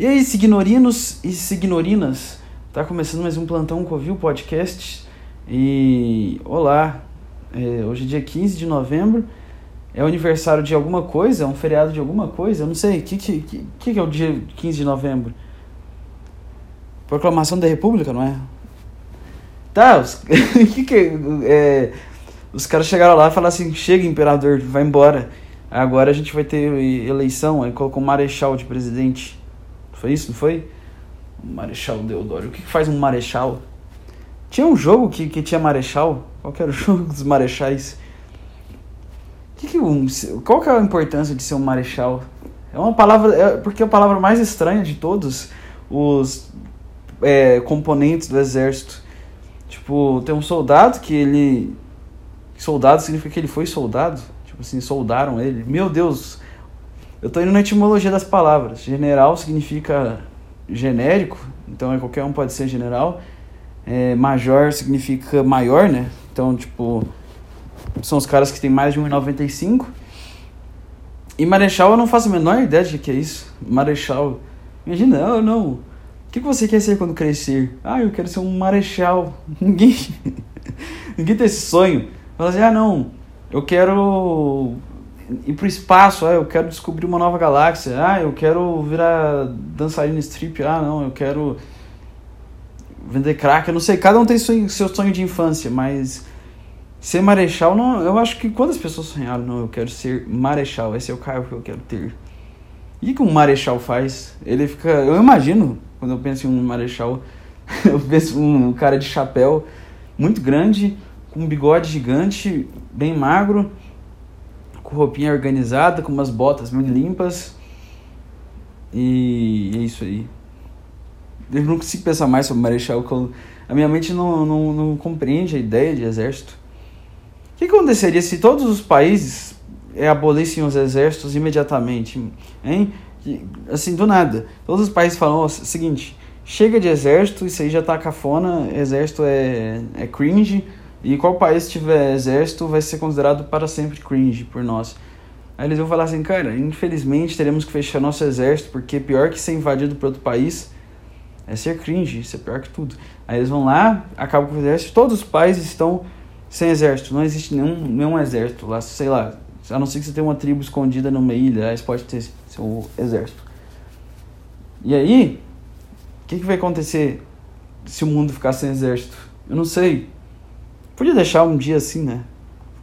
E aí, signorinos e signorinas, tá começando mais um Plantão Covil Podcast. E olá, é, hoje é dia 15 de novembro, é o aniversário de alguma coisa, é um feriado de alguma coisa, eu não sei, o que, que, que, que é o dia 15 de novembro? Proclamação da República, não é? Tá, os, que que, é, os caras chegaram lá e falaram assim, chega imperador, vai embora. Agora a gente vai ter eleição, aí colocou um marechal de presidente. Foi isso, não foi? Marechal Deodoro. O que, faz um marechal? Tinha um jogo que, que tinha marechal. Qual era o jogo dos marechais? Que que um, qual que é a importância de ser um marechal? É uma palavra. É, porque é a palavra mais estranha de todos os é, componentes do exército. Tipo, tem um soldado que ele. Soldado significa que ele foi soldado. Tipo assim, soldaram ele. Meu Deus, eu estou indo na etimologia das palavras. General significa genérico, então é qualquer um pode ser general. É, major significa maior, né? Então, tipo, são os caras que têm mais de 1,95. E marechal eu não faço a menor ideia de que é isso. Marechal. Imagina, não, não. O que você quer ser quando crescer? Ah, eu quero ser um marechal. Ninguém. Ninguém tem esse sonho. Fala assim, ah, não. Eu quero ir pro espaço, ah, eu quero descobrir uma nova galáxia, ah, eu quero virar dançarina strip, ah, não, eu quero vender crack, eu não sei, cada um tem seu, seu sonho de infância, mas ser marechal, não, eu acho que quando as pessoas sonharam, não, eu quero ser marechal, esse é o cargo que eu quero ter. E o que um marechal faz? Ele fica, eu imagino, quando eu penso em um marechal, eu penso um cara de chapéu muito grande, com um bigode gigante, bem magro, com roupinha organizada, com umas botas bem limpas. E é isso aí. Eu não consigo pensar mais sobre Marechal. A minha mente não, não, não compreende a ideia de exército. O que aconteceria se todos os países é, abolissem os exércitos imediatamente? Hein? Assim, do nada. Todos os países falam: o seguinte, chega de exército, isso aí já tá cafona, exército é, é cringe e qual país tiver exército vai ser considerado para sempre cringe por nós. Aí eles vão falar assim, cara, infelizmente teremos que fechar nosso exército, porque pior que ser invadido por outro país é ser cringe, isso é pior que tudo. Aí eles vão lá, acabam com o exército, todos os países estão sem exército, não existe nenhum, nenhum exército lá, sei lá, a não ser que você tenha uma tribo escondida numa ilha, aí você pode ter seu exército. E aí, o que, que vai acontecer se o mundo ficar sem exército? Eu não sei. Podia deixar um dia assim, né?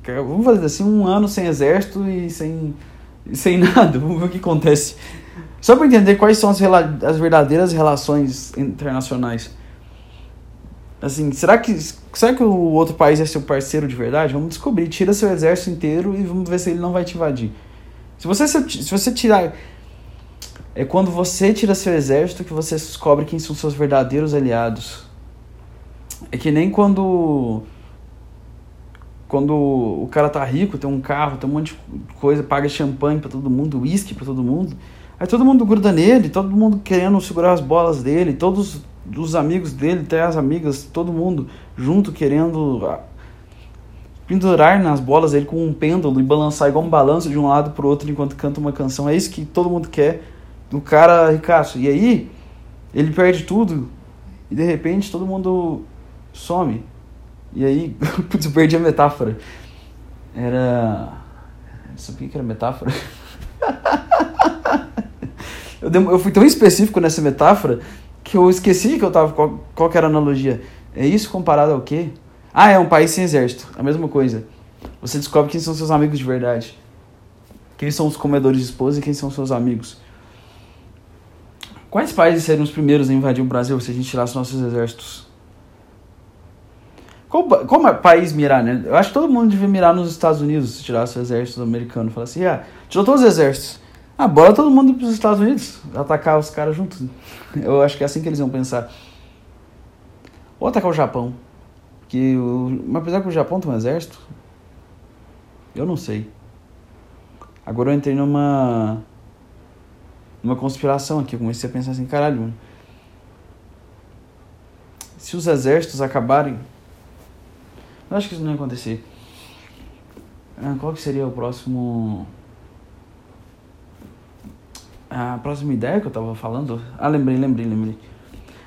Vamos fazer assim, um ano sem exército e sem, sem nada. Vamos ver o que acontece. Só para entender quais são as, as verdadeiras relações internacionais. Assim, será que, será que o outro país é seu parceiro de verdade? Vamos descobrir. Tira seu exército inteiro e vamos ver se ele não vai te invadir. Se você, se você tirar. É quando você tira seu exército que você descobre quem são seus verdadeiros aliados. É que nem quando quando o cara tá rico, tem um carro, tem um monte de coisa, paga champanhe para todo mundo, uísque para todo mundo. Aí todo mundo gruda nele, todo mundo querendo segurar as bolas dele, todos os amigos dele, até as amigas, todo mundo junto querendo ah, pendurar nas bolas dele com um pêndulo e balançar igual um balanço de um lado pro outro enquanto canta uma canção. É isso que todo mundo quer do cara ricaço. E aí ele perde tudo e de repente todo mundo some. E aí, putz, eu perdi a metáfora. Era. Sabia que era metáfora? eu, eu fui tão específico nessa metáfora que eu esqueci que eu tava. Qual, qual era a analogia? É isso comparado ao quê? Ah, é um país sem exército. A mesma coisa. Você descobre quem são seus amigos de verdade. Quem são os comedores de esposa e quem são seus amigos. Quais países seriam os primeiros a invadir o Brasil se a gente tirasse nossos exércitos? Qual, qual país mirar, né? Eu acho que todo mundo devia mirar nos Estados Unidos, se tirasse o exército americano. Falar assim, ah, tirou todos os exércitos. Ah, bora todo mundo para os Estados Unidos, atacar os caras juntos. Eu acho que é assim que eles iam pensar. Ou atacar o Japão. Que o, mas apesar que o Japão tem um exército, eu não sei. Agora eu entrei numa numa conspiração aqui, eu comecei a pensar assim, caralho. Se os exércitos acabarem eu acho que isso não ia acontecer. Ah, qual que seria o próximo. A próxima ideia que eu tava falando. Ah, lembrei, lembrei, lembrei.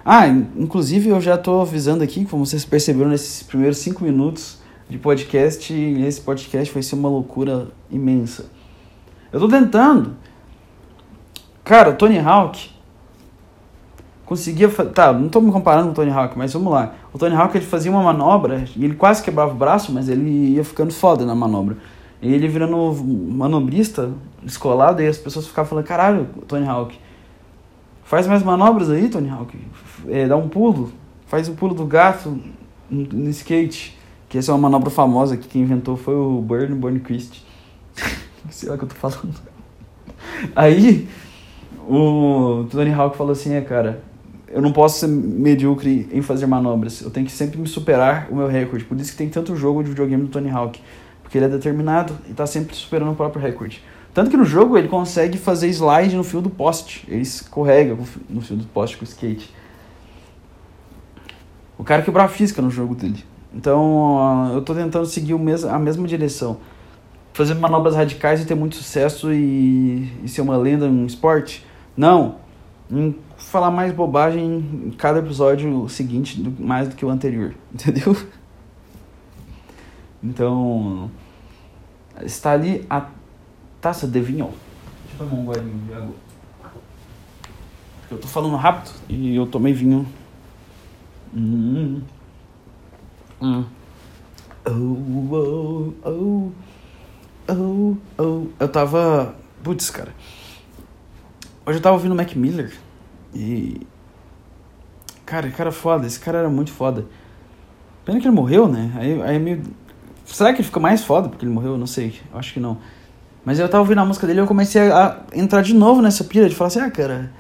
Ah, inclusive eu já tô avisando aqui, como vocês perceberam nesses primeiros cinco minutos de podcast, esse podcast vai ser uma loucura imensa. Eu tô tentando. Cara, Tony Hawk conseguia. Tá, não tô me comparando com o Tony Hawk, mas vamos lá. O Tony Hawk ele fazia uma manobra e ele quase quebrava o braço, mas ele ia ficando foda na manobra. E ele virando manobrista, descolado, e as pessoas ficavam falando: caralho, Tony Hawk, faz mais manobras aí, Tony Hawk. É, dá um pulo, faz o pulo do gato no, no skate. Que essa é uma manobra famosa que quem inventou foi o Burn Burnquist. Sei lá o que eu tô falando. Aí, o Tony Hawk falou assim: é, cara, eu não posso ser medíocre em fazer manobras. Eu tenho que sempre me superar o meu recorde. Por isso que tem tanto jogo de videogame do Tony Hawk. Porque ele é determinado e está sempre superando o próprio recorde. Tanto que no jogo ele consegue fazer slide no fio do poste. Ele escorrega no fio do poste com o skate. O cara quebrou a física no jogo dele. Então eu estou tentando seguir o mes a mesma direção. Fazer manobras radicais e ter muito sucesso e, e ser uma lenda no esporte? Não. Falar mais bobagem em cada episódio seguinte, mais do que o anterior. Entendeu? Então, está ali a taça de vinho. Deixa eu tomar um golinho de água. Eu tô falando rápido e eu tomei vinho. Hum. Hum. Oh, oh, oh, oh, oh. Eu tava. Putz, cara. Hoje eu tava ouvindo Mac Miller e. Cara, cara foda, esse cara era muito foda. Pena que ele morreu, né? Aí, aí meio Será que ele fica mais foda porque ele morreu? Não sei. Eu acho que não. Mas eu tava ouvindo a música dele e eu comecei a entrar de novo nessa pira de falar assim, ah, cara,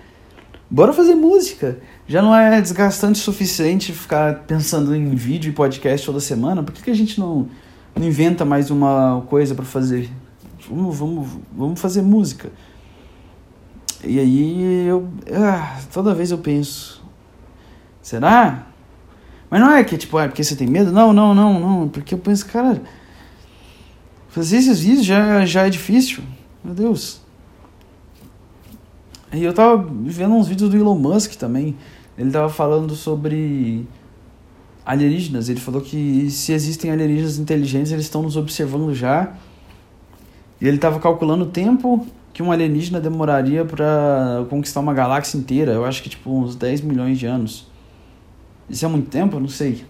bora fazer música. Já não é desgastante o suficiente ficar pensando em vídeo e podcast toda semana. Por que, que a gente não, não inventa mais uma coisa para fazer? Vamos, vamos, vamos fazer música. E aí eu. Ah, toda vez eu penso. Será? Mas não é que, tipo, é porque você tem medo? Não, não, não, não. Porque eu penso, cara, fazer esses vídeos já, já é difícil. Meu Deus. E eu tava vendo uns vídeos do Elon Musk também. Ele tava falando sobre alienígenas. Ele falou que se existem alienígenas inteligentes, eles estão nos observando já. E ele tava calculando o tempo que um alienígena demoraria para conquistar uma galáxia inteira. Eu acho que tipo uns 10 milhões de anos. Isso é muito tempo? Não sei.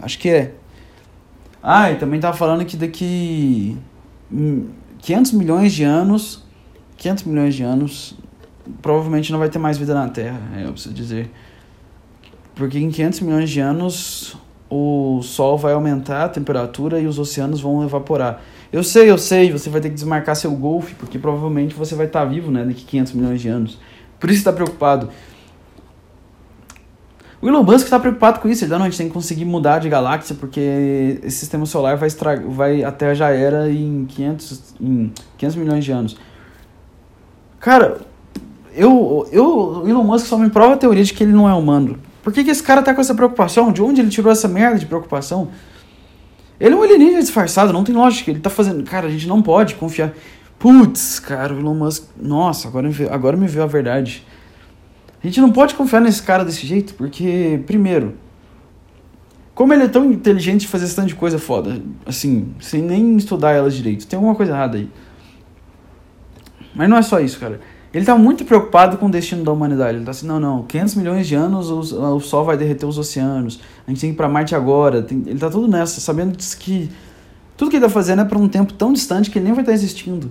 Acho que é. Ah, e também tava falando que daqui 500 milhões de anos, 500 milhões de anos, provavelmente não vai ter mais vida na Terra, é, eu preciso dizer. Porque em 500 milhões de anos o Sol vai aumentar a temperatura e os oceanos vão evaporar. Eu sei, eu sei, você vai ter que desmarcar seu golfe, porque provavelmente você vai estar vivo, né, daqui 500 milhões de anos. Por isso está preocupado. O Elon Musk está preocupado com isso. Ele não, a gente tem que conseguir mudar de galáxia porque esse sistema solar vai estragar, vai a Terra já era em 500, em 500 milhões de anos. Cara, eu, eu, o Elon Musk só me prova a teoria de que ele não é humano. Por que, que esse cara tá com essa preocupação? De onde ele tirou essa merda de preocupação? Ele é um alienígena disfarçado, não tem lógica. Ele tá fazendo. Cara, a gente não pode confiar. Putz, cara, o Elon Musk. Nossa, agora, agora me veio a verdade. A gente não pode confiar nesse cara desse jeito, porque, primeiro, como ele é tão inteligente de fazer esse tanto de coisa foda, assim, sem nem estudar elas direito, tem alguma coisa errada aí. Mas não é só isso, cara. Ele tá muito preocupado com o destino da humanidade. Ele tá assim, não, não, 500 milhões de anos o, o Sol vai derreter os oceanos, a gente tem que ir pra Marte agora. Tem, ele tá tudo nessa, sabendo que tudo que ele tá fazendo é pra um tempo tão distante que ele nem vai estar tá existindo.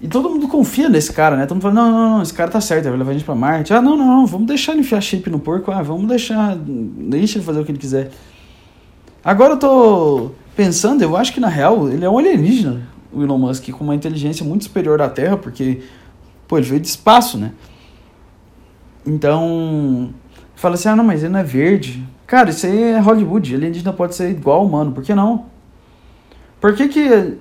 E todo mundo confia nesse cara, né? Todo mundo fala, não, não, não, esse cara tá certo, vai levar a gente pra Marte. Ah, não, não, não, vamos deixar ele enfiar chip no porco. Ah, vamos deixar, deixa ele fazer o que ele quiser. Agora eu tô pensando, eu acho que na real ele é um alienígena, o Elon Musk, com uma inteligência muito superior à Terra, porque, pô, ele veio de espaço, né? Então, fala assim, ah, não, mas ele não é verde. Cara, isso aí é Hollywood, alienígena pode ser igual humano, por que não? Por que que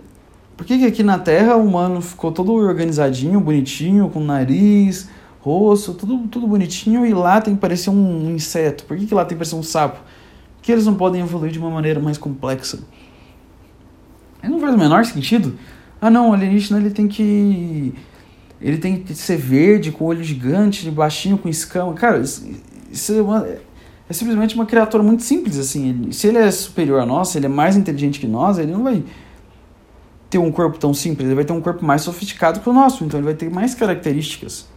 por que, que aqui na Terra o humano ficou todo organizadinho, bonitinho, com nariz, rosto, tudo, tudo bonitinho, e lá tem que parecer um inseto? Por que, que lá tem que parecer um sapo? Por que eles não podem evoluir de uma maneira mais complexa? Não faz o menor sentido. Ah não, o alienígena ele tem que ele tem que ser verde, com olho gigante, baixinho, com escama. Cara, isso, isso é, uma, é, simplesmente uma criatura muito simples, assim. Ele, se ele é superior a nós, se ele é mais inteligente que nós, ele não vai ter um corpo tão simples, ele vai ter um corpo mais sofisticado que o nosso, então ele vai ter mais características.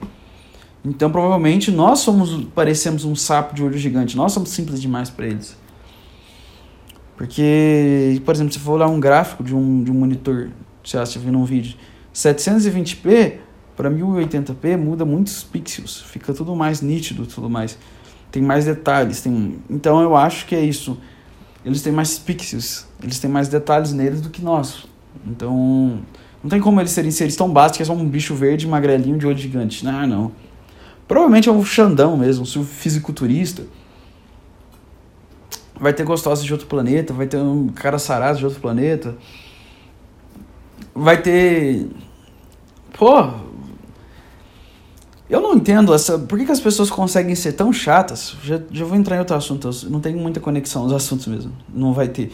Então, provavelmente, nós somos, parecemos um sapo de olho gigante, nós somos simples demais para eles. Porque, por exemplo, se for olhar um gráfico de um, de um monitor, se você viu num vídeo, 720p para 1080p muda muitos pixels, fica tudo mais nítido, tudo mais tem mais detalhes, tem então eu acho que é isso. Eles têm mais pixels, eles têm mais detalhes neles do que nós. Então, não tem como eles serem seres tão básicos, é só um bicho verde, magrelinho, de olho gigante. Não, não. Provavelmente é um Xandão mesmo, um fisiculturista. Vai ter gostosas de outro planeta, vai ter um cara sarado de outro planeta. Vai ter. Pô, eu não entendo essa. Por que, que as pessoas conseguem ser tão chatas? Já, já vou entrar em outro assunto. não tem muita conexão os assuntos mesmo. Não vai ter.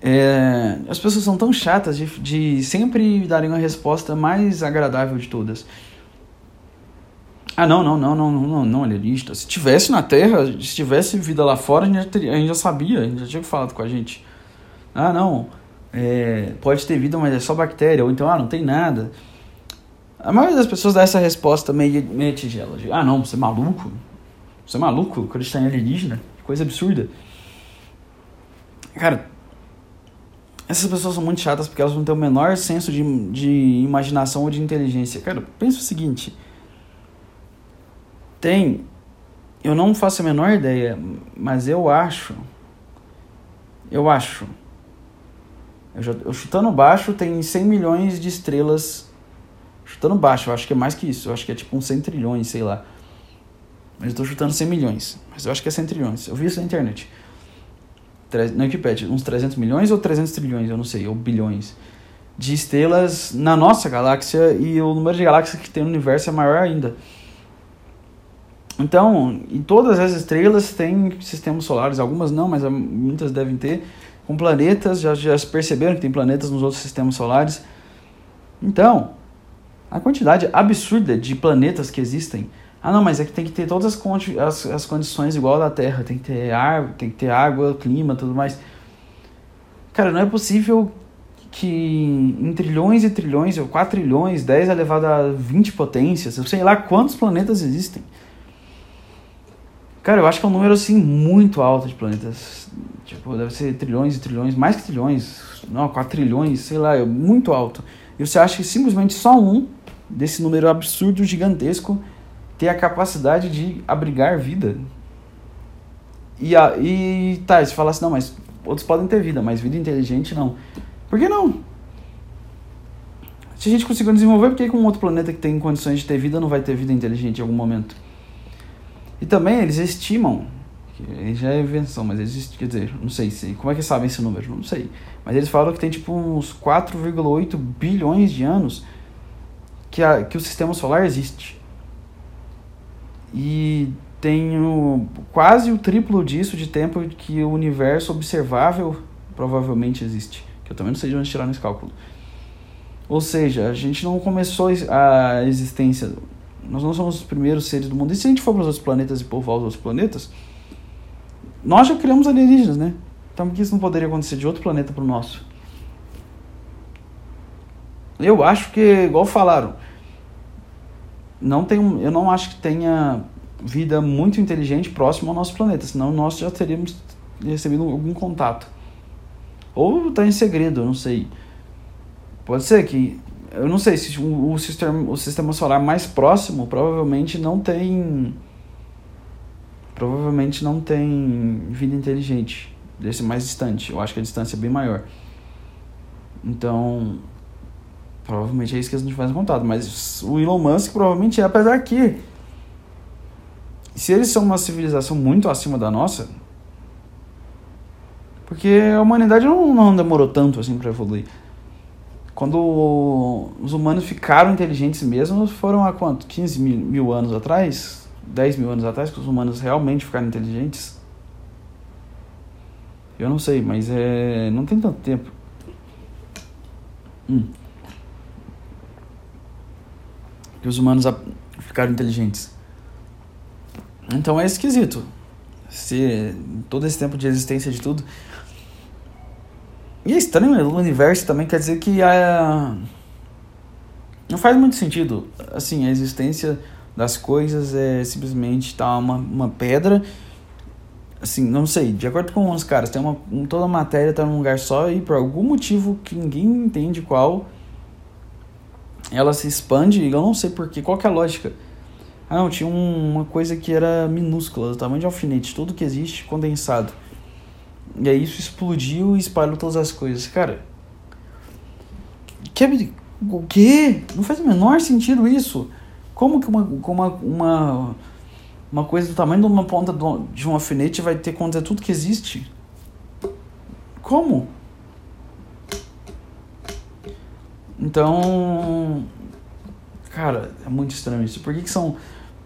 É, as pessoas são tão chatas de, de sempre darem uma resposta mais agradável de todas. Ah, não, não, não, não, não, não, não, alienista. Se tivesse na Terra, se tivesse vida lá fora, a gente já, teria, a gente já sabia, a gente já tinha falado com a gente. Ah, não, é, pode ter vida, mas é só bactéria. Ou então, ah, não tem nada. A maioria das pessoas dá essa resposta meio, meio tigela. De, ah, não, você é maluco? Você é maluco? Acreditar em alienígena? Coisa absurda. Cara, essas pessoas são muito chatas porque elas não têm o menor senso de, de imaginação ou de inteligência. Cara, pensa o seguinte. Tem. Eu não faço a menor ideia, mas eu acho. Eu acho. Eu, já, eu chutando baixo, tem 100 milhões de estrelas Chutando baixo, eu acho que é mais que isso. Eu acho que é tipo uns 100 trilhões, sei lá. Mas eu tô chutando 100 milhões. Mas eu acho que é 100 trilhões. Eu vi isso na internet. Na Wikipedia, uns 300 milhões ou 300 trilhões, eu não sei, ou bilhões. De estrelas na nossa galáxia e o número de galáxias que tem no universo é maior ainda. Então, em todas as estrelas tem sistemas solares, algumas não, mas muitas devem ter, com planetas, já, já perceberam que tem planetas nos outros sistemas solares. Então, a quantidade absurda de planetas que existem. Ah, não, mas é que tem que ter todas as, as, as condições igual da Terra. Tem que ter ar, tem que ter água, clima, tudo mais. Cara, não é possível que em trilhões e trilhões, ou 4 trilhões, 10 elevado a 20 potências, eu sei lá quantos planetas existem. Cara, eu acho que é um número assim muito alto de planetas. Tipo, deve ser trilhões e trilhões, mais que trilhões. Não, 4 trilhões, sei lá, é muito alto. E você acha que simplesmente só um desse número absurdo, gigantesco, ter a capacidade de abrigar vida. E, a, e tá, você fala assim, não, mas outros podem ter vida, mas vida inteligente não. Por que não? Se a gente conseguiu desenvolver, por que com um outro planeta que tem condições de ter vida não vai ter vida inteligente em algum momento? E também eles estimam, que já é invenção, mas existe, quer dizer, não sei se, como é que sabem esse número? Não sei. Mas eles falam que tem tipo uns 4,8 bilhões de anos que, a, que o sistema solar existe. E tenho quase o triplo disso de tempo que o universo observável provavelmente existe. Que eu também não sei de onde tirar nesse cálculo. Ou seja, a gente não começou a existência. Nós não somos os primeiros seres do mundo. E se a gente for para os outros planetas e povoar os outros planetas, nós já criamos alienígenas, né? Então por que isso não poderia acontecer de outro planeta para o nosso? Eu acho que, igual falaram, não tem, eu não acho que tenha vida muito inteligente próximo ao nosso planeta, senão nós já teríamos recebido algum contato. Ou está em segredo, não sei. Pode ser que. Eu não sei se o, sistema, o sistema solar mais próximo provavelmente não tem. Provavelmente não tem vida inteligente. Desse mais distante. Eu acho que a distância é bem maior. Então, Provavelmente é isso que eles não fazem contato. Mas o Elon Musk provavelmente é, apesar que. Se eles são uma civilização muito acima da nossa. Porque a humanidade não, não demorou tanto assim para evoluir. Quando os humanos ficaram inteligentes mesmo, foram há quanto? 15 mil, mil anos atrás? 10 mil anos atrás que os humanos realmente ficaram inteligentes? Eu não sei, mas é. não tem tanto tempo. Hum. que os humanos ficaram inteligentes. Então é esquisito. Se todo esse tempo de existência de tudo. E é estranho, o universo também quer dizer que a. Não faz muito sentido. Assim, a existência das coisas é simplesmente tá uma, uma pedra. Assim, não sei, de acordo com os caras, tem uma, toda a matéria tá num lugar só e por algum motivo que ninguém entende qual, ela se expande eu não sei porquê, qual que é a lógica. Ah não, tinha um, uma coisa que era minúscula, do tamanho de alfinete, tudo que existe condensado. E aí isso explodiu e espalhou todas as coisas. Cara, que, o quê? Não faz o menor sentido isso. Como que uma, uma, uma, uma coisa do tamanho de uma ponta de um alfinete vai ter conta tudo que existe? Como? Então, cara, é muito estranho isso. Por que, que são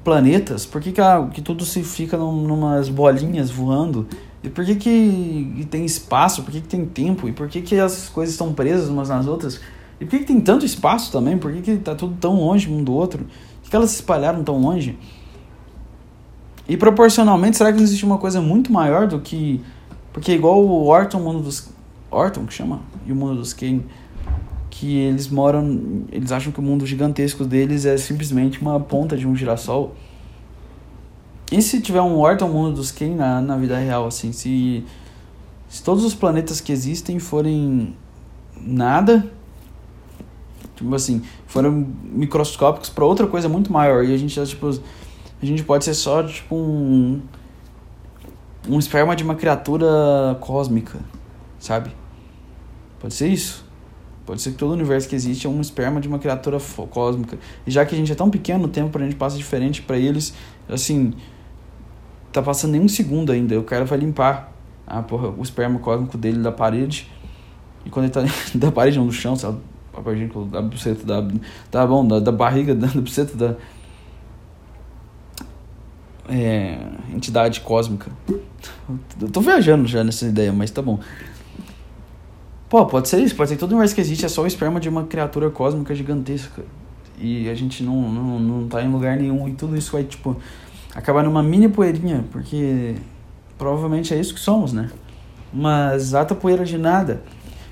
planetas? Por que, que, a, que tudo se fica num, numas bolinhas voando? E por que, que tem espaço? Por que, que tem tempo? E por que, que as coisas estão presas umas nas outras? E por que, que tem tanto espaço também? Por que, que tá tudo tão longe um do outro? Por que elas se espalharam tão longe? E proporcionalmente, será que não existe uma coisa muito maior do que. Porque igual o Orton, o mundo dos. Orton que chama? E o mundo dos Kane. Que eles moram. Eles acham que o mundo gigantesco deles é simplesmente uma ponta de um girassol. E se tiver um Orton, mundo dos Kane na, na vida real, assim? Se. Se todos os planetas que existem forem nada, tipo assim, foram microscópicos para outra coisa muito maior. E a gente, tipo, a gente pode ser só, tipo, um. Um esperma de uma criatura cósmica, sabe? Pode ser isso. Pode ser que todo o universo que existe é um esperma de uma criatura cósmica. E já que a gente é tão pequeno, o tempo pra gente passa diferente para eles, assim, tá passando nem um segundo ainda. O cara vai limpar a porra, o esperma cósmico dele da parede. E quando ele tá da parede, não do chão, sabe? a partir da buceta da. Tá bom, da, da barriga, da, da buceta da. É, entidade cósmica. Eu tô viajando já nessa ideia, mas tá bom. Pô, pode ser isso, pode ser que todo universo que existe é só o esperma de uma criatura cósmica gigantesca. E a gente não, não, não tá em lugar nenhum e tudo isso vai, tipo, acabar numa mini poeirinha, porque provavelmente é isso que somos, né? Uma exata poeira de nada.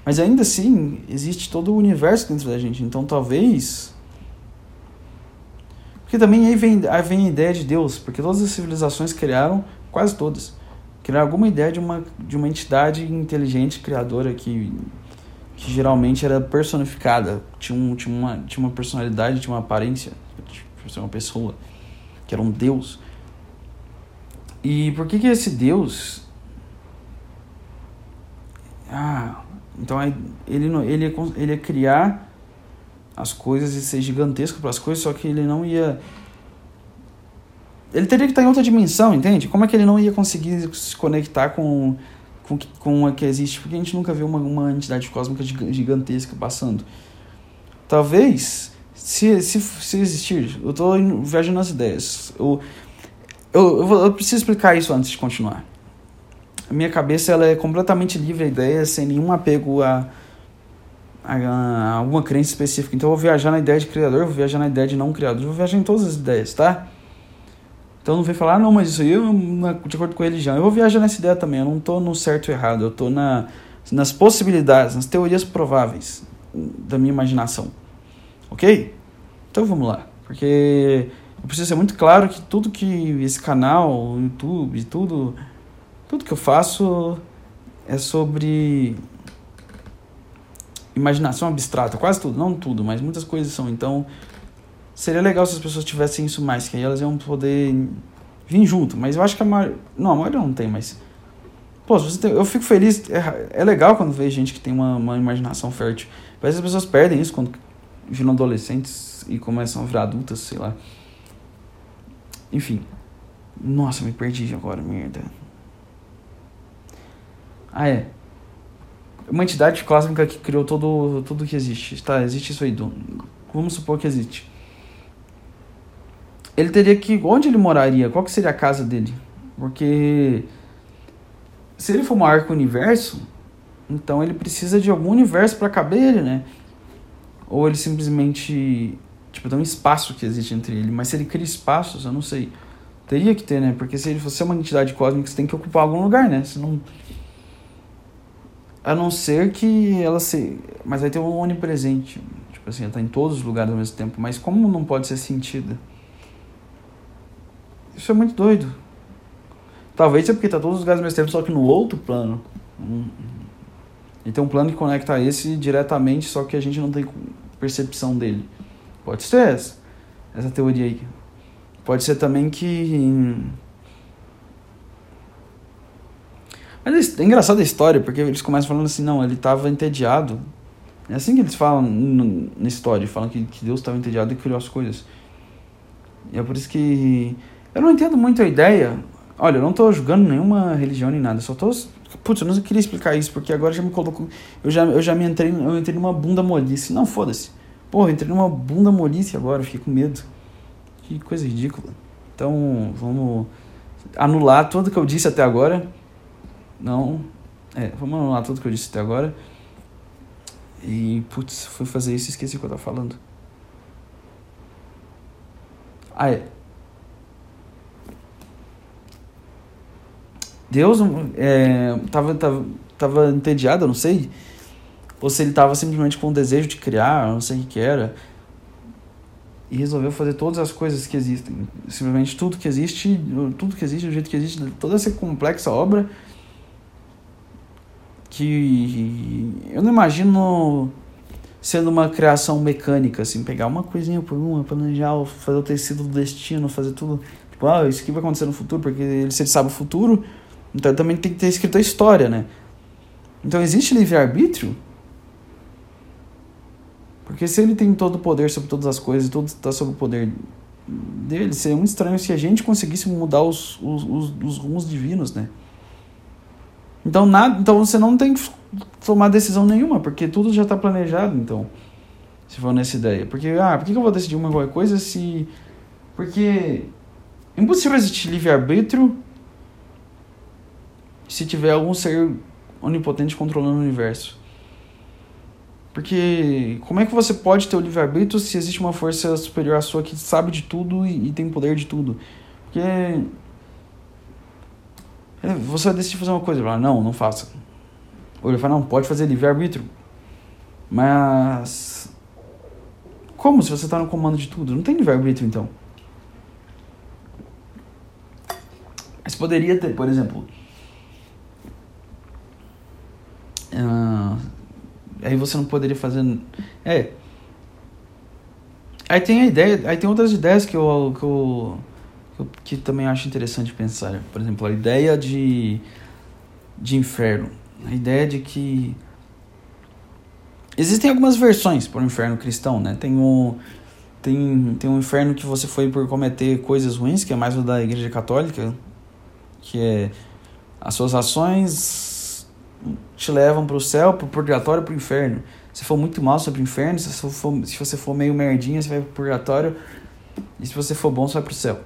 Mas ainda assim, existe todo o universo dentro da gente. Então talvez. Porque também aí vem, aí vem a ideia de Deus. Porque todas as civilizações criaram, quase todas, criaram alguma ideia de uma, de uma entidade inteligente, criadora, que, que geralmente era personificada. Tinha, um, tinha, uma, tinha uma personalidade, tinha uma aparência. Ser uma pessoa. Que era um Deus. E por que que esse Deus. Ah então ele, ele, ele ia criar as coisas e ser gigantesco para as coisas, só que ele não ia. Ele teria que estar em outra dimensão, entende? Como é que ele não ia conseguir se conectar com, com, com a que existe? Porque a gente nunca viu uma, uma entidade cósmica gigantesca passando. Talvez, se, se, se existir, eu estou viajando nas ideias. Eu, eu, eu, eu preciso explicar isso antes de continuar a minha cabeça ela é completamente livre a ideia, sem nenhum apego a, a, a, alguma crença específica. Então eu vou viajar na ideia de criador, vou viajar na ideia de não criador, eu vou viajar em todas as ideias, tá? Então não vem falar, ah, não, mas isso aí de acordo com a religião. Eu vou viajar nessa ideia também, eu não estou no certo ou errado, eu estou na, nas possibilidades, nas teorias prováveis da minha imaginação. Ok? Então vamos lá. Porque eu preciso ser muito claro que tudo que esse canal, YouTube, tudo tudo que eu faço é sobre imaginação abstrata, quase tudo, não tudo, mas muitas coisas são. Então, seria legal se as pessoas tivessem isso mais, que aí elas iam poder vir junto. Mas eu acho que a maioria. Não, a maioria não tem, mas. Pô, você tem, eu fico feliz. É, é legal quando vejo gente que tem uma, uma imaginação fértil. Que as pessoas perdem isso quando viram adolescentes e começam a virar adultas, sei lá. Enfim. Nossa, me perdi agora, merda. Ah, é. Uma entidade cósmica que criou todo, tudo que existe. Tá, existe isso aí. Do, vamos supor que existe. Ele teria que. Onde ele moraria? Qual que seria a casa dele? Porque. Se ele for maior que o universo, então ele precisa de algum universo para caber ele, né? Ou ele simplesmente Tipo, tem um espaço que existe entre ele. Mas se ele cria espaços, eu não sei. Teria que ter, né? Porque se ele fosse uma entidade cósmica, você tem que ocupar algum lugar, né? Senão... A não ser que ela se. Mas vai ter um onipresente. Tipo assim, ela tá em todos os lugares ao mesmo tempo. Mas como não pode ser sentida? Isso é muito doido. Talvez seja porque tá todos os lugares ao mesmo tempo, só que no outro plano. Hum, hum. E tem um plano que conecta esse diretamente, só que a gente não tem percepção dele. Pode ser essa, essa teoria aí. Pode ser também que. Mas é engraçada a história, porque eles começam falando assim, não, ele estava entediado. É assim que eles falam na história, falam que, que Deus estava entediado e criou as coisas. E é por isso que. Eu não entendo muito a ideia. Olha, eu não estou julgando nenhuma religião nem nada, só estou Putz, eu não queria explicar isso, porque agora já me colocou. Eu já, eu já me entrei, eu entrei numa bunda molice. Não, foda-se. Porra, entrei numa bunda molice agora, fiquei com medo. Que coisa ridícula. Então, vamos anular tudo que eu disse até agora. Não. É, vamos anular tudo que eu disse até agora. E, putz, fui fazer isso e esqueci o que eu tava falando. Ah, é. Deus é, tava, tava, tava entediado, eu não sei. Ou se ele tava simplesmente com o desejo de criar, não sei o que era. E resolveu fazer todas as coisas que existem. Simplesmente tudo que existe, tudo que existe, do jeito que existe, toda essa complexa obra. Que eu não imagino sendo uma criação mecânica, assim, pegar uma coisinha por uma, planejar, fazer o tecido do destino, fazer tudo. Tipo, ah, isso aqui vai acontecer no futuro, porque ele, se ele sabe o futuro, então também tem que ter escrito a história, né? Então existe livre-arbítrio? Porque se ele tem todo o poder sobre todas as coisas tudo está sob o poder dele, seria muito estranho se a gente conseguisse mudar os, os, os, os rumos divinos, né? Então, nada, então você não tem que tomar decisão nenhuma, porque tudo já está planejado, então. Se for nessa ideia. Porque, ah, por que eu vou decidir uma coisa se. Porque. É impossível existir livre-arbítrio se tiver algum ser onipotente controlando o universo. Porque como é que você pode ter o livre-arbítrio se existe uma força superior à sua que sabe de tudo e, e tem poder de tudo? Porque é, você vai decidir fazer uma coisa, fala, não, não faça. Ou ele fala, não, pode fazer livre-arbítrio. Mas como se você está no comando de tudo? Não tem livre-arbítrio então. Mas poderia ter, por exemplo, Uh, aí você não poderia fazer. É. Aí tem a ideia. Aí tem outras ideias que eu, que eu, que, eu, que também acho interessante pensar. Por exemplo, a ideia de, de inferno. A ideia de que. Existem algumas versões para o inferno cristão, né? Tem o. Tem, tem um inferno que você foi por cometer coisas ruins, que é mais o da igreja católica, que é as suas ações te levam para o céu, para o purgatório, para o inferno. Se for muito mal, você vai para o inferno. Se você, for, se você for meio merdinha, você vai para o purgatório. E se você for bom, você vai para o céu.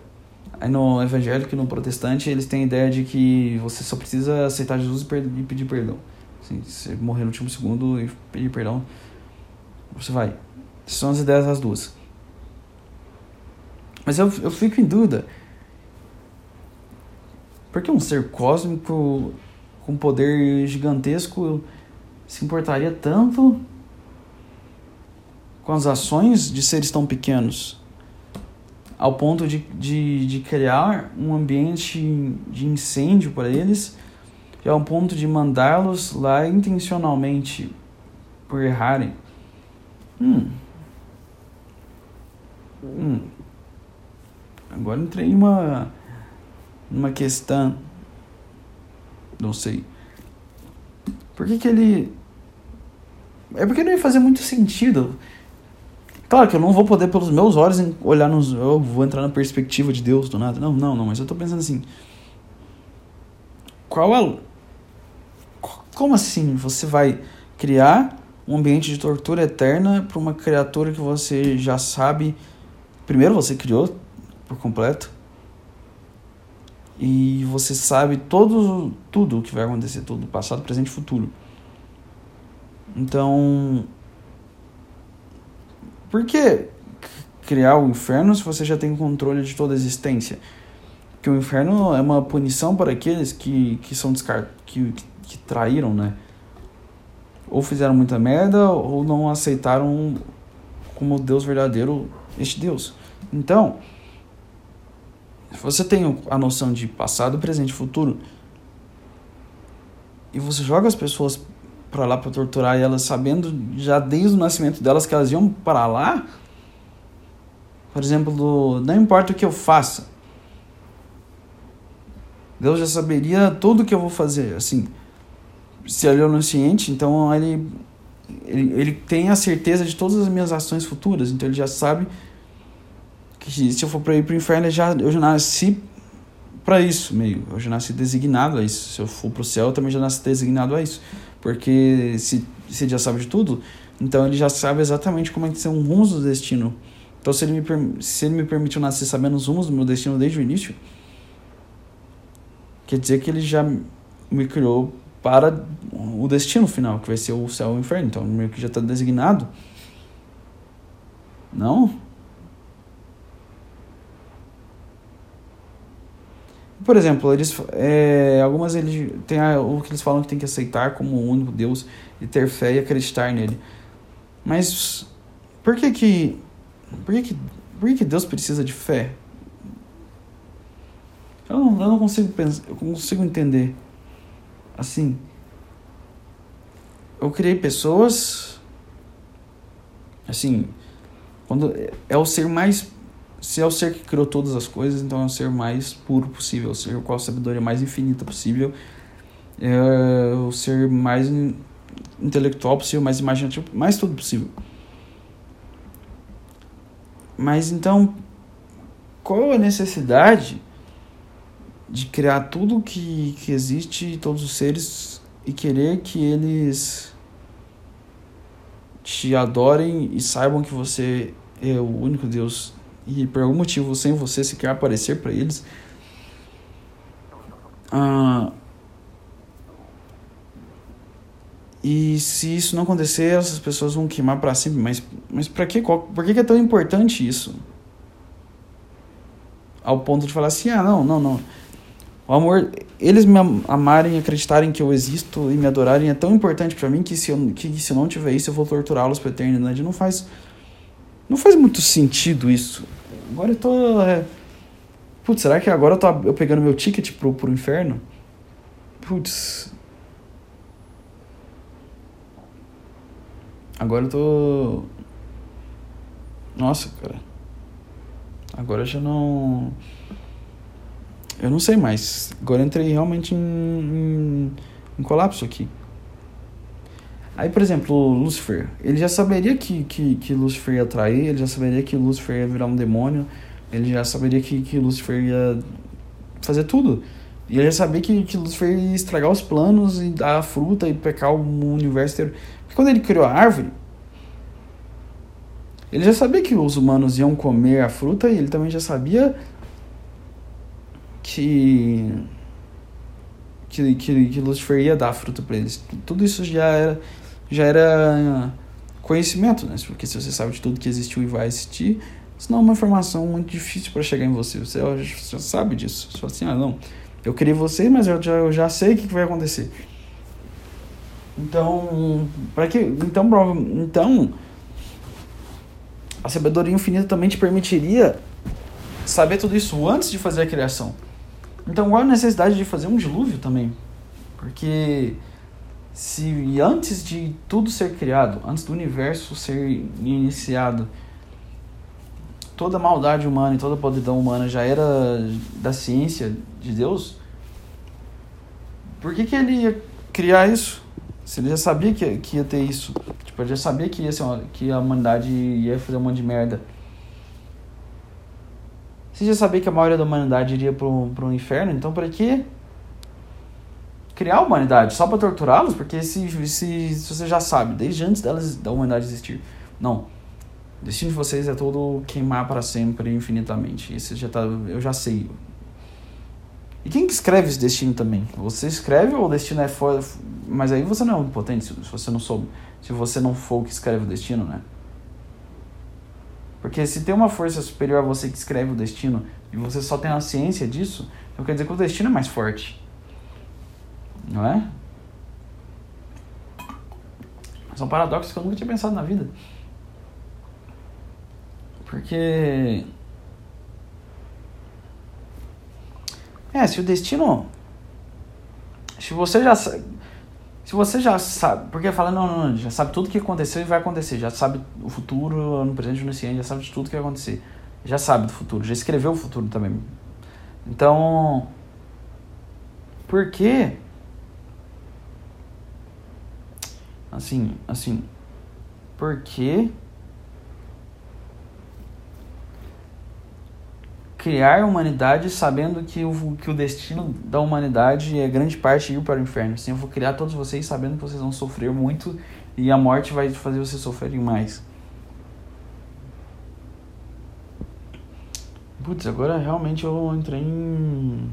Aí no evangélico e no protestante, eles têm a ideia de que você só precisa aceitar Jesus e, pedir perdão. Assim, se morrer no último segundo e pedir perdão, você vai. São as ideias das duas. Mas eu, eu fico em dúvida. Por que um ser cósmico com poder gigantesco se importaria tanto com as ações de seres tão pequenos, ao ponto de, de, de criar um ambiente de incêndio para eles, e ao ponto de mandá-los lá intencionalmente por errarem. Hum. Hum. Agora entrei em uma, uma questão não sei. Por que, que ele. É porque não ia fazer muito sentido. Claro que eu não vou poder, pelos meus olhos, olhar nos. Eu vou entrar na perspectiva de Deus do nada. Não, não, não. Mas eu tô pensando assim. Qual é. Como assim você vai criar um ambiente de tortura eterna para uma criatura que você já sabe. Primeiro você criou por completo e você sabe todo, tudo o que vai acontecer, tudo, passado, presente e futuro. Então, por que criar o inferno se você já tem controle de toda a existência? Porque o inferno é uma punição para aqueles que, que são descart... que, que traíram, né? Ou fizeram muita merda ou não aceitaram como Deus verdadeiro este Deus. Então, você tem a noção de passado, presente e futuro, e você joga as pessoas para lá para torturar elas, sabendo já desde o nascimento delas que elas iam para lá, por exemplo, não importa o que eu faça, Deus já saberia tudo o que eu vou fazer, assim, se ele é onisciente, então ele, ele, ele tem a certeza de todas as minhas ações futuras, então ele já sabe que se eu for para ir para o inferno, eu já, eu já nasci para isso, meio. Eu já nasci designado a isso. Se eu for para o céu, eu também já nasci designado a isso. Porque se, se ele já sabe de tudo, então ele já sabe exatamente como é que são os rumos do destino. Então, se ele, me, se ele me permitiu nascer sabendo os rumos do meu destino desde o início, quer dizer que ele já me criou para o destino final, que vai ser o céu e o inferno. Então, meio que já está designado. Não? Por exemplo, eles, é, algumas eles tem o que eles falam que tem que aceitar como o único Deus e ter fé e acreditar nele. Mas por que que por que que, por que, que Deus precisa de fé? Eu não, eu não consigo pensar, eu consigo entender. Assim, eu criei pessoas assim, quando é o ser mais se é o ser que criou todas as coisas, então é o ser mais puro possível, o ser com a sabedoria mais infinita possível, é o ser mais intelectual possível, mais imaginativo, mais tudo possível. Mas então, qual a necessidade de criar tudo que, que existe, todos os seres, e querer que eles te adorem e saibam que você é o único Deus e por algum motivo sem você se quer aparecer para eles, ah, e se isso não acontecer, essas pessoas vão queimar para sempre. Mas, mas para que? Qual, por que é tão importante isso? Ao ponto de falar assim: ah, não, não, não. O amor, eles me amarem, acreditarem que eu existo e me adorarem é tão importante para mim que se, eu, que se eu não tiver isso eu vou torturá-los pra eternidade. Não faz, não faz muito sentido isso. Agora eu tô. É... Putz, será que agora eu tô eu pegando meu ticket pro, pro inferno? Putz. Agora eu tô. Nossa, cara. Agora eu já não. Eu não sei mais. Agora eu entrei realmente em, em, em colapso aqui. Aí, por exemplo, Lúcifer, ele já saberia que, que, que Lúcifer ia trair, ele já saberia que Lúcifer ia virar um demônio, ele já saberia que, que Lúcifer ia fazer tudo. E ele já sabia que, que Lúcifer ia estragar os planos e dar a fruta e pecar o universo inteiro. Porque quando ele criou a árvore, ele já sabia que os humanos iam comer a fruta e ele também já sabia que que, que, que Lucifer ia dar a fruta para eles. Tudo isso já era já era conhecimento, né? Porque se você sabe de tudo que existiu e vai existir, isso não é uma informação muito difícil para chegar em você. Você já sabe disso. Você fala assim, ah, não, eu queria você, mas eu já, eu já sei o que, vai acontecer. Então, para que, então, então, a sabedoria infinita também te permitiria saber tudo isso antes de fazer a criação. Então, qual a necessidade de fazer um dilúvio também? Porque se antes de tudo ser criado, antes do universo ser iniciado, toda a maldade humana e toda a podridão humana já era da ciência de Deus, por que, que ele ia criar isso? Se ele já sabia que, que ia ter isso, tipo, ele já sabia que, ia ser uma, que a humanidade ia fazer um monte de merda. Você já sabia que a maioria da humanidade iria pro, pro inferno, então para que criar a humanidade só para torturá-los, porque se, se, se, você já sabe, desde antes delas, da humanidade existir, não. O destino de vocês é todo queimar para sempre, infinitamente. Isso já tá, eu já sei. E quem que escreve esse destino também? Você escreve ou o destino é fora? Mas aí você não é onipotente, se você não soube. Se você não for o que escreve o destino, né? Porque se tem uma força superior a você que escreve o destino e você só tem a ciência disso, então quer dizer que o destino é mais forte. Não é? São paradoxos que eu nunca tinha pensado na vida. Porque. É, se o destino. Se você já sabe. Se você já sabe. Porque fala, não, não, não, já sabe tudo que aconteceu e vai acontecer. Já sabe o futuro, no presente, no ciente, já sabe de tudo que vai acontecer. Já sabe do futuro, já escreveu o futuro também. Então. Por quê? Assim, assim. Por quê? criar a humanidade sabendo que o, que o destino da humanidade é grande parte ir para o inferno. Assim, eu vou criar todos vocês sabendo que vocês vão sofrer muito e a morte vai fazer vocês sofrerem mais. Putz, agora realmente eu entrei em.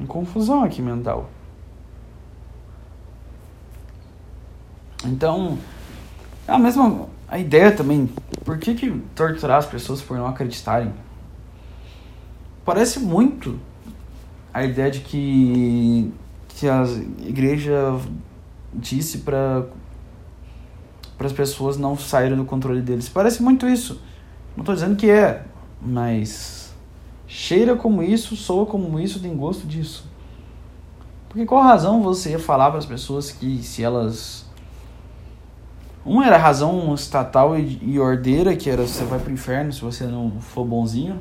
em confusão aqui mental. Então, é a mesma a ideia também, por que, que torturar as pessoas por não acreditarem? Parece muito a ideia de que, que a igreja disse para para as pessoas não saírem do controle deles. Parece muito isso. Não estou dizendo que é, mas cheira como isso, soa como isso, tem gosto disso. Porque qual razão você falar para as pessoas que se elas um era razão estatal e, e ordeira, que era você vai pro inferno se você não for bonzinho.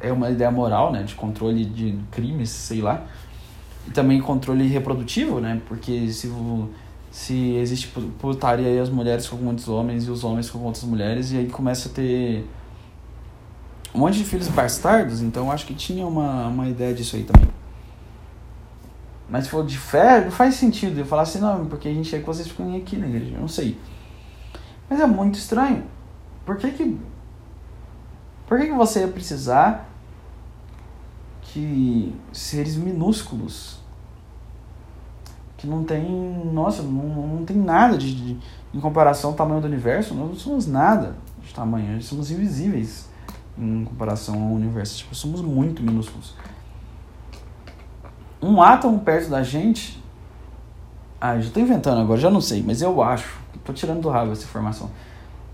É uma ideia moral, né? De controle de crimes, sei lá. E também controle reprodutivo, né? Porque se, se existe putaria aí as mulheres com muitos homens e os homens com outras mulheres, e aí começa a ter um monte de filhos bastardos, então acho que tinha uma, uma ideia disso aí também. Mas se for de fé, não faz sentido eu falar assim, não, porque a gente quer que vocês fiquem aqui na igreja. Eu não sei. Mas é muito estranho. Por que que. Por que, que você ia precisar que seres minúsculos que não tem. Nossa, não, não tem nada de, de, em comparação ao tamanho do universo, nós não somos nada de tamanho, nós somos invisíveis em comparação ao universo. Tipo, somos muito minúsculos um átomo perto da gente. Ah, já estou inventando agora, já não sei, mas eu acho, estou tirando do rabo essa informação,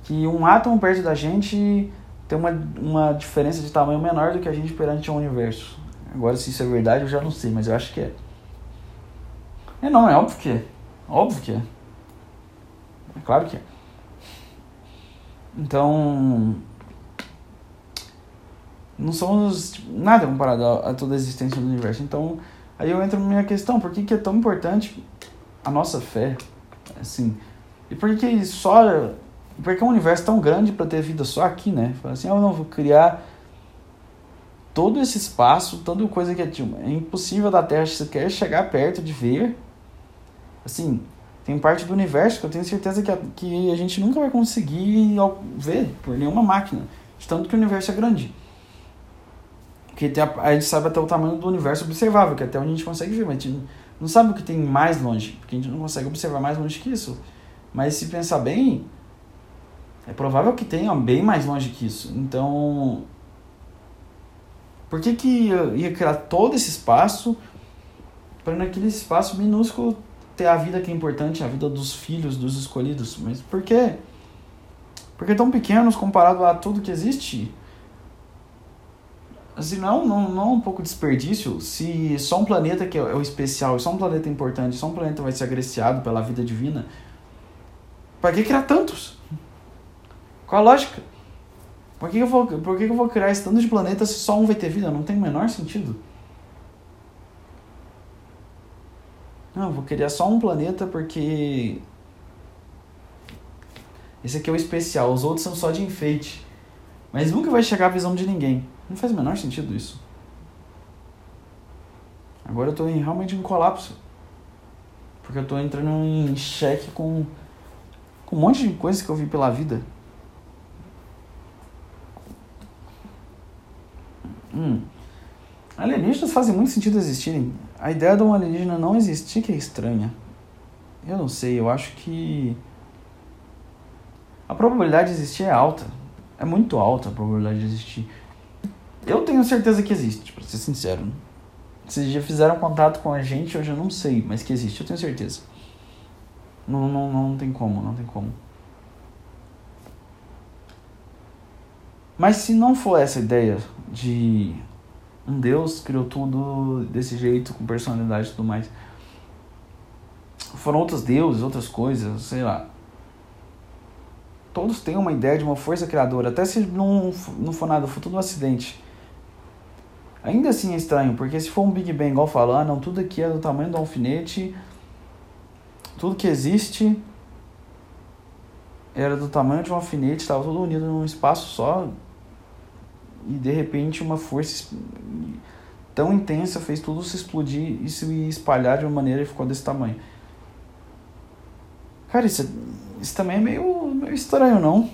que um átomo perto da gente tem uma, uma diferença de tamanho menor do que a gente perante o universo. Agora, se isso é verdade, eu já não sei, mas eu acho que é. É não, é óbvio que é. Óbvio que é. É claro que é. Então. Não somos tipo, nada comparado a, a toda a existência do universo. Então Aí eu entro na minha questão, por que, que é tão importante a nossa fé? Assim, e por que só. Por que é um universo tão grande para ter vida só aqui, né? Fala assim, ah, eu não vou criar todo esse espaço, tanta coisa que é, tipo, é impossível da Terra se quer chegar perto de ver. Assim, tem parte do universo que eu tenho certeza que a, que a gente nunca vai conseguir ver por nenhuma máquina, de tanto que o universo é grande. Porque a, a, gente sabe até o tamanho do universo observável, que é até onde a gente consegue ver, mas a gente não sabe o que tem mais longe, porque a gente não consegue observar mais longe que isso. Mas se pensar bem, é provável que tenha bem mais longe que isso. Então, por que, que ia criar todo esse espaço para naquele espaço minúsculo ter a vida que é importante, a vida dos filhos, dos escolhidos? Mas por quê? Porque tão pequenos comparado a tudo que existe? Assim, não, não, não é um pouco desperdício se só um planeta que é o especial, só um planeta importante, só um planeta vai ser agraciado pela vida divina, para que criar tantos? Qual a lógica? Por que, eu vou, por que eu vou criar esse tanto de planetas se só um vai ter vida? Não tem o menor sentido. Não, eu vou criar só um planeta porque. Esse aqui é o especial, os outros são só de enfeite. Mas nunca vai chegar à visão de ninguém. Não faz o menor sentido isso. Agora eu estou realmente em colapso. Porque eu estou entrando em xeque com, com um monte de coisas que eu vi pela vida. Hum. Alienígenas fazem muito sentido existirem. A ideia de um alienígena não existir que é estranha. Eu não sei, eu acho que. A probabilidade de existir é alta. É muito alta a probabilidade de existir. Eu tenho certeza que existe, pra ser sincero. Se já fizeram contato com a gente, eu já não sei, mas que existe, eu tenho certeza. Não, não, não tem como, não tem como. Mas se não for essa ideia de um Deus criou tudo desse jeito, com personalidade e tudo mais, foram outros deuses, outras coisas, sei lá. Todos têm uma ideia de uma força criadora, até se não, não for nada, for tudo um acidente. Ainda assim é estranho, porque se for um Big Bang igual falar, não, tudo aqui é do tamanho do alfinete, tudo que existe era do tamanho de um alfinete, estava tudo unido num espaço só, e de repente uma força tão intensa fez tudo se explodir e se espalhar de uma maneira e ficou desse tamanho. Cara, isso, isso também é meio, meio estranho, não?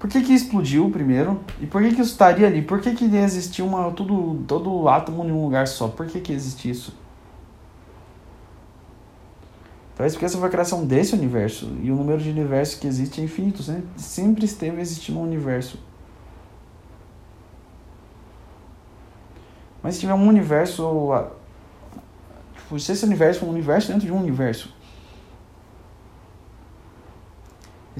Por que, que explodiu primeiro? E por que, que isso estaria ali? Por que, que existia uma, tudo, todo átomo em um lugar só? Por que, que existe isso? Talvez porque essa foi a criação desse universo. E o número de universos que existe é infinito. Né? Sempre esteve existindo um universo. Mas se tiver um universo. Tipo, se esse universo for um universo dentro de um universo.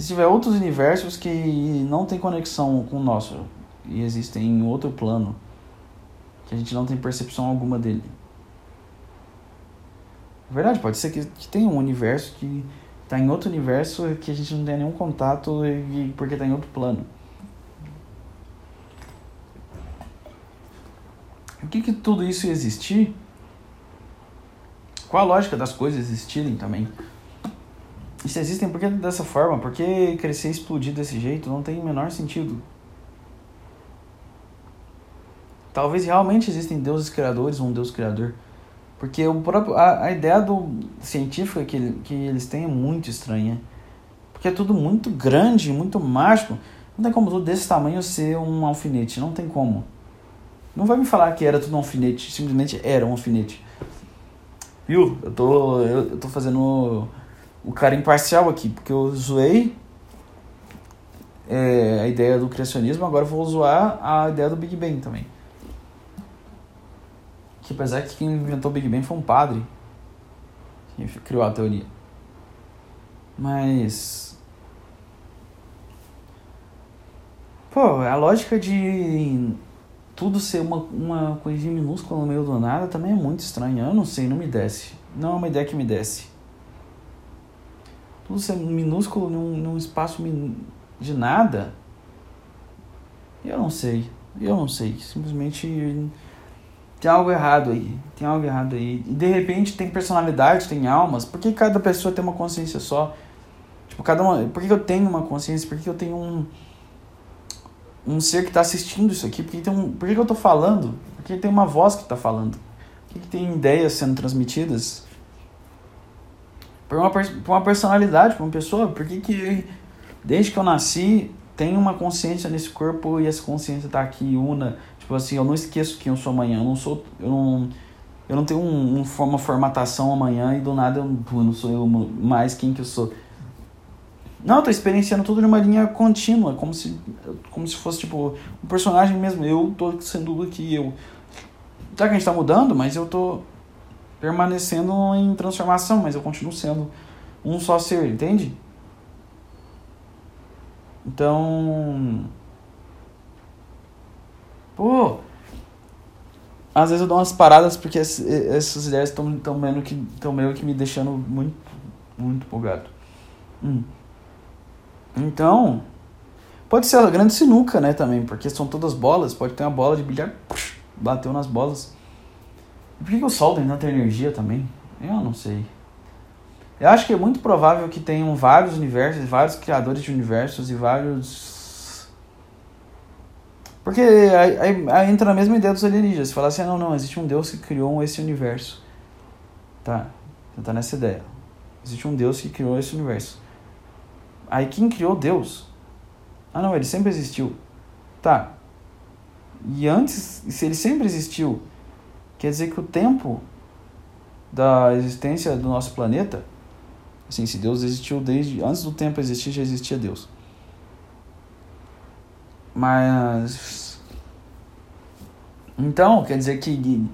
Se tiver outros universos que não tem conexão com o nosso e existem em outro plano, que a gente não tem percepção alguma dele. É verdade, pode ser que, que tenha um universo que está em outro universo que a gente não tem nenhum contato e, porque está em outro plano. O que que tudo isso existir? Qual a lógica das coisas existirem também? Se existem, por que dessa forma? Por que crescer e explodir desse jeito? Não tem o menor sentido. Talvez realmente existem deuses criadores um deus criador. Porque o próprio, a, a ideia do científica que, que eles têm é muito estranha. Porque é tudo muito grande, muito mágico. Não tem como tudo desse tamanho ser um alfinete. Não tem como. Não vai me falar que era tudo um alfinete. Simplesmente era um alfinete. Viu? Eu tô, eu, eu tô fazendo o cara imparcial aqui, porque eu zoei é, a ideia do criacionismo, agora vou zoar a ideia do Big Bang também. Que apesar que quem inventou o Big Bang foi um padre que criou a teoria. Mas. Pô, a lógica de tudo ser uma, uma coisinha minúscula no meio do nada também é muito estranha. Eu não sei, não me desce. Não é uma ideia que me desce tudo ser minúsculo num, num espaço de nada, eu não sei. Eu não sei. Simplesmente tem algo errado aí. Tem algo errado aí. E de repente tem personalidade, tem almas. Por que cada pessoa tem uma consciência só? Tipo, cada uma. Por que eu tenho uma consciência? Por que eu tenho um. Um ser que está assistindo isso aqui? Por que, tem um, por que, eu estou falando? Por que tem uma voz que está falando? Por que tem ideias sendo transmitidas? Por uma, por uma personalidade, por uma pessoa. Por que, que desde que eu nasci tem uma consciência nesse corpo e essa consciência tá aqui una? Tipo assim, eu não esqueço quem eu sou amanhã. Eu não sou. Eu não, eu não tenho um, um, uma formatação amanhã e do nada eu, eu não sou eu mais quem que eu sou. Não, eu tô experienciando tudo de uma linha contínua, como se, como se fosse tipo um personagem mesmo. Eu tô sendo aqui, eu. Tá que a gente tá mudando, mas eu tô permanecendo em transformação, mas eu continuo sendo um só ser, entende? Então. Pô. Às vezes eu dou umas paradas porque essas ideias estão tão meio, que, meio que me deixando muito, muito empolgado. Hum. Então. Pode ser a grande sinuca, né, também, porque são todas bolas. Pode ter uma bola de bilhar, bateu nas bolas. Por que, que o Sol tem tanta energia também? Eu não sei. Eu acho que é muito provável que tenham vários universos, vários criadores de universos e vários. Porque aí, aí, aí entra na mesma ideia dos alienígenas. Você fala assim, ah, não, não, existe um Deus que criou esse universo. Tá, você tá nessa ideia. Existe um Deus que criou esse universo. Aí quem criou Deus? Ah não, ele sempre existiu. Tá. E antes, se ele sempre existiu, Quer dizer que o tempo da existência do nosso planeta Assim, se Deus existiu desde antes do tempo existir, já existia Deus. Mas então, quer dizer que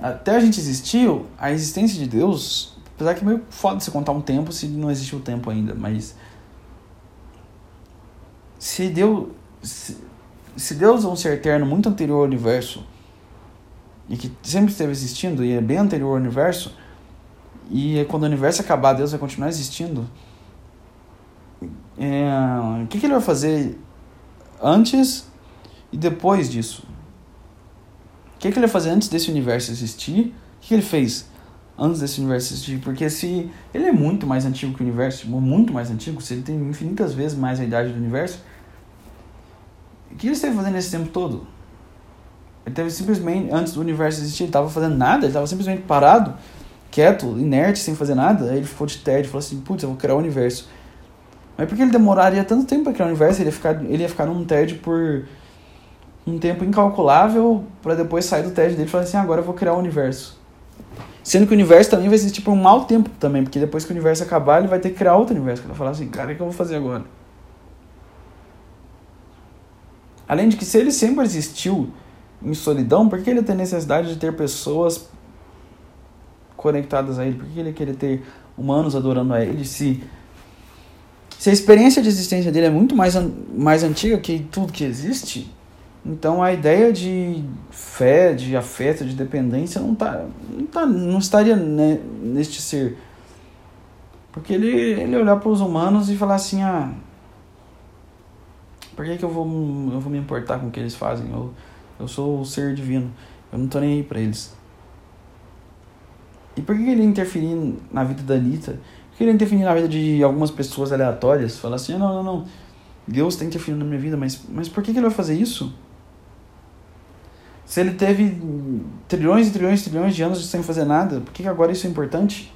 até a gente existiu, a existência de Deus, apesar que é meio foda você contar um tempo se não existiu o tempo ainda, mas se Deus se, se Deus é um ser eterno muito anterior ao universo e que sempre esteve existindo e é bem anterior ao universo, e quando o universo acabar, Deus vai continuar existindo. É, o que, que ele vai fazer antes e depois disso? O que, que ele vai fazer antes desse universo existir? O que, que ele fez antes desse universo existir? Porque se ele é muito mais antigo que o universo, muito mais antigo, se ele tem infinitas vezes mais a idade do universo, o que ele esteve fazendo esse tempo todo? Ele teve simplesmente, antes do universo existir, ele estava fazendo nada, ele estava simplesmente parado, quieto, inerte, sem fazer nada. Aí ele ficou de tédio, falou assim: putz, eu vou criar o um universo. Mas por que ele demoraria tanto tempo para criar o um universo? Ele ia ficar, ele ia ficar num tédio por um tempo incalculável para depois sair do tédio dele e falar assim: agora eu vou criar o um universo. Sendo que o universo também vai existir por um mau tempo também, porque depois que o universo acabar, ele vai ter que criar outro universo. Ele vai falar assim: cara, o que eu vou fazer agora? Além de que se ele sempre existiu em solidão, por que ele tem necessidade de ter pessoas conectadas a ele? Por que ele querer ter humanos adorando a ele? Se, se a experiência de existência dele é muito mais, mais antiga que tudo que existe, então a ideia de fé, de afeto, de dependência não, tá, não, tá, não estaria né, neste ser. Porque ele, ele olhar para os humanos e falar assim, ah, por que, que eu, vou, eu vou me importar com o que eles fazem? Eu, eu sou o ser divino. Eu não tô nem aí pra eles. E por que, ele interferir na vida da Anitta? Por que ele interferir na vida de algumas pessoas aleatórias? Falar assim, não, não, não. Deus tem interferir na minha vida, mas, mas por que, que ele vai fazer isso? Se ele teve trilhões e trilhões e trilhões de anos sem fazer nada, por que, que agora isso é importante?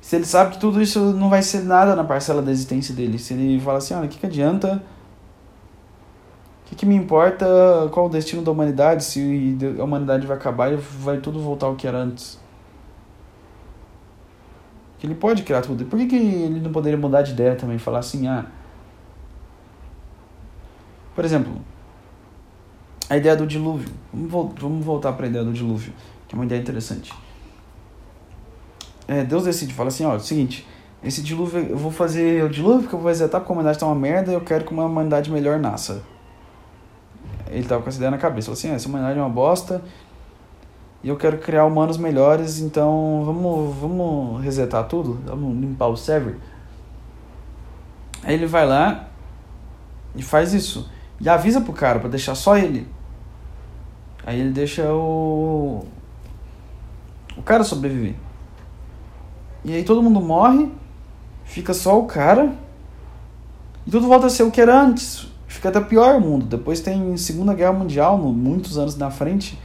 Se ele sabe que tudo isso não vai ser nada na parcela da existência dele. Se ele fala assim, olha, o que, que adianta que, que, me importa qual o destino da humanidade, se a humanidade vai acabar e vai tudo voltar ao que era antes? Que ele pode criar tudo. Por que, que ele não poderia mudar de ideia também? Falar assim, ah. Por exemplo, a ideia do dilúvio. Vamos, vo vamos voltar para a ideia do dilúvio, que é uma ideia interessante. É, Deus decide, fala assim, ó, é o seguinte, esse dilúvio, eu vou fazer o dilúvio porque eu vou resetar porque a humanidade está uma merda e eu quero que uma humanidade melhor nasça ele tava com essa ideia na cabeça. Falou assim, ah, essa humanidade é uma bosta e eu quero criar humanos melhores, então vamos, vamos resetar tudo, vamos limpar o server. Aí ele vai lá e faz isso. E avisa pro cara para deixar só ele. Aí ele deixa o o cara sobreviver. E aí todo mundo morre, fica só o cara. E tudo volta a ser o que era antes fica até pior o mundo. Depois tem Segunda Guerra Mundial, muitos anos na frente.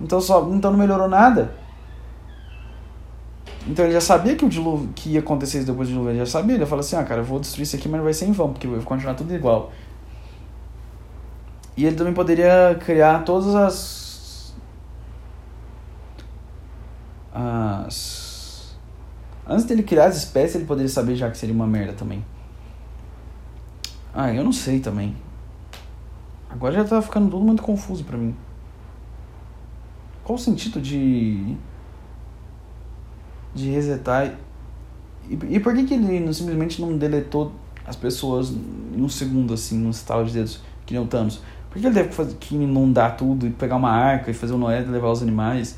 Então, só, então não melhorou nada. Então ele já sabia que o dilúvio que ia acontecer depois do dilúvio, ele já sabia. Ele falou assim: "Ah, cara, eu vou destruir isso aqui, mas não vai ser em vão, porque vai continuar tudo igual". E ele também poderia criar todas as as antes dele criar as espécies, ele poderia saber já que seria uma merda também. Ah, eu não sei também. Agora já tá ficando tudo muito confuso para mim. Qual o sentido de. de resetar? E, e por que, que ele não, simplesmente não deletou as pessoas em um segundo, assim, num estalo de dedos, que nem o Thanos? Por que ele deve fazer, que inundar tudo e pegar uma arca e fazer o Noé levar os animais?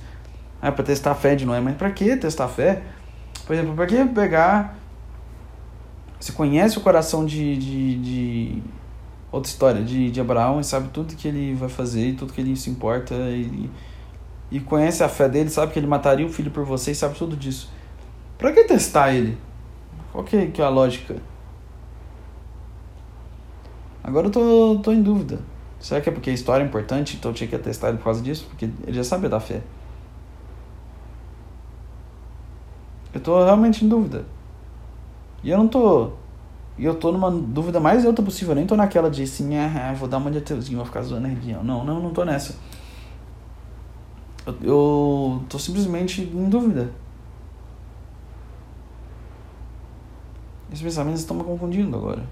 Ah, pra testar a fé de Noé. Mas pra que testar a fé? Por exemplo, pra que pegar você conhece o coração de, de, de, outra história de, de Abraão e sabe tudo que ele vai fazer e tudo que ele se importa e, e conhece a fé dele, sabe que ele mataria o filho por você e sabe tudo disso. Pra que testar ele? Qual que, que é a lógica? Agora eu tô, tô em dúvida. Será que é porque a história é importante, então eu tinha que testar ele por causa disso? Porque ele já sabia da fé. Eu tô realmente em dúvida. E eu não tô. E eu tô numa dúvida mais alta possível. Eu nem tô naquela de assim, ah, vou dar uma de ateuzinho, vou ficar zoando religião. Não, não, não tô nessa. Eu, eu tô simplesmente em dúvida. Meus pensamentos estão me confundindo agora.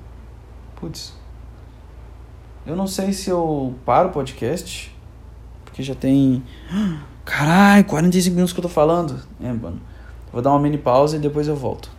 Putz. Eu não sei se eu paro o podcast. Porque já tem. Caralho, 45 minutos que eu tô falando. É, mano. Vou dar uma mini pausa e depois eu volto.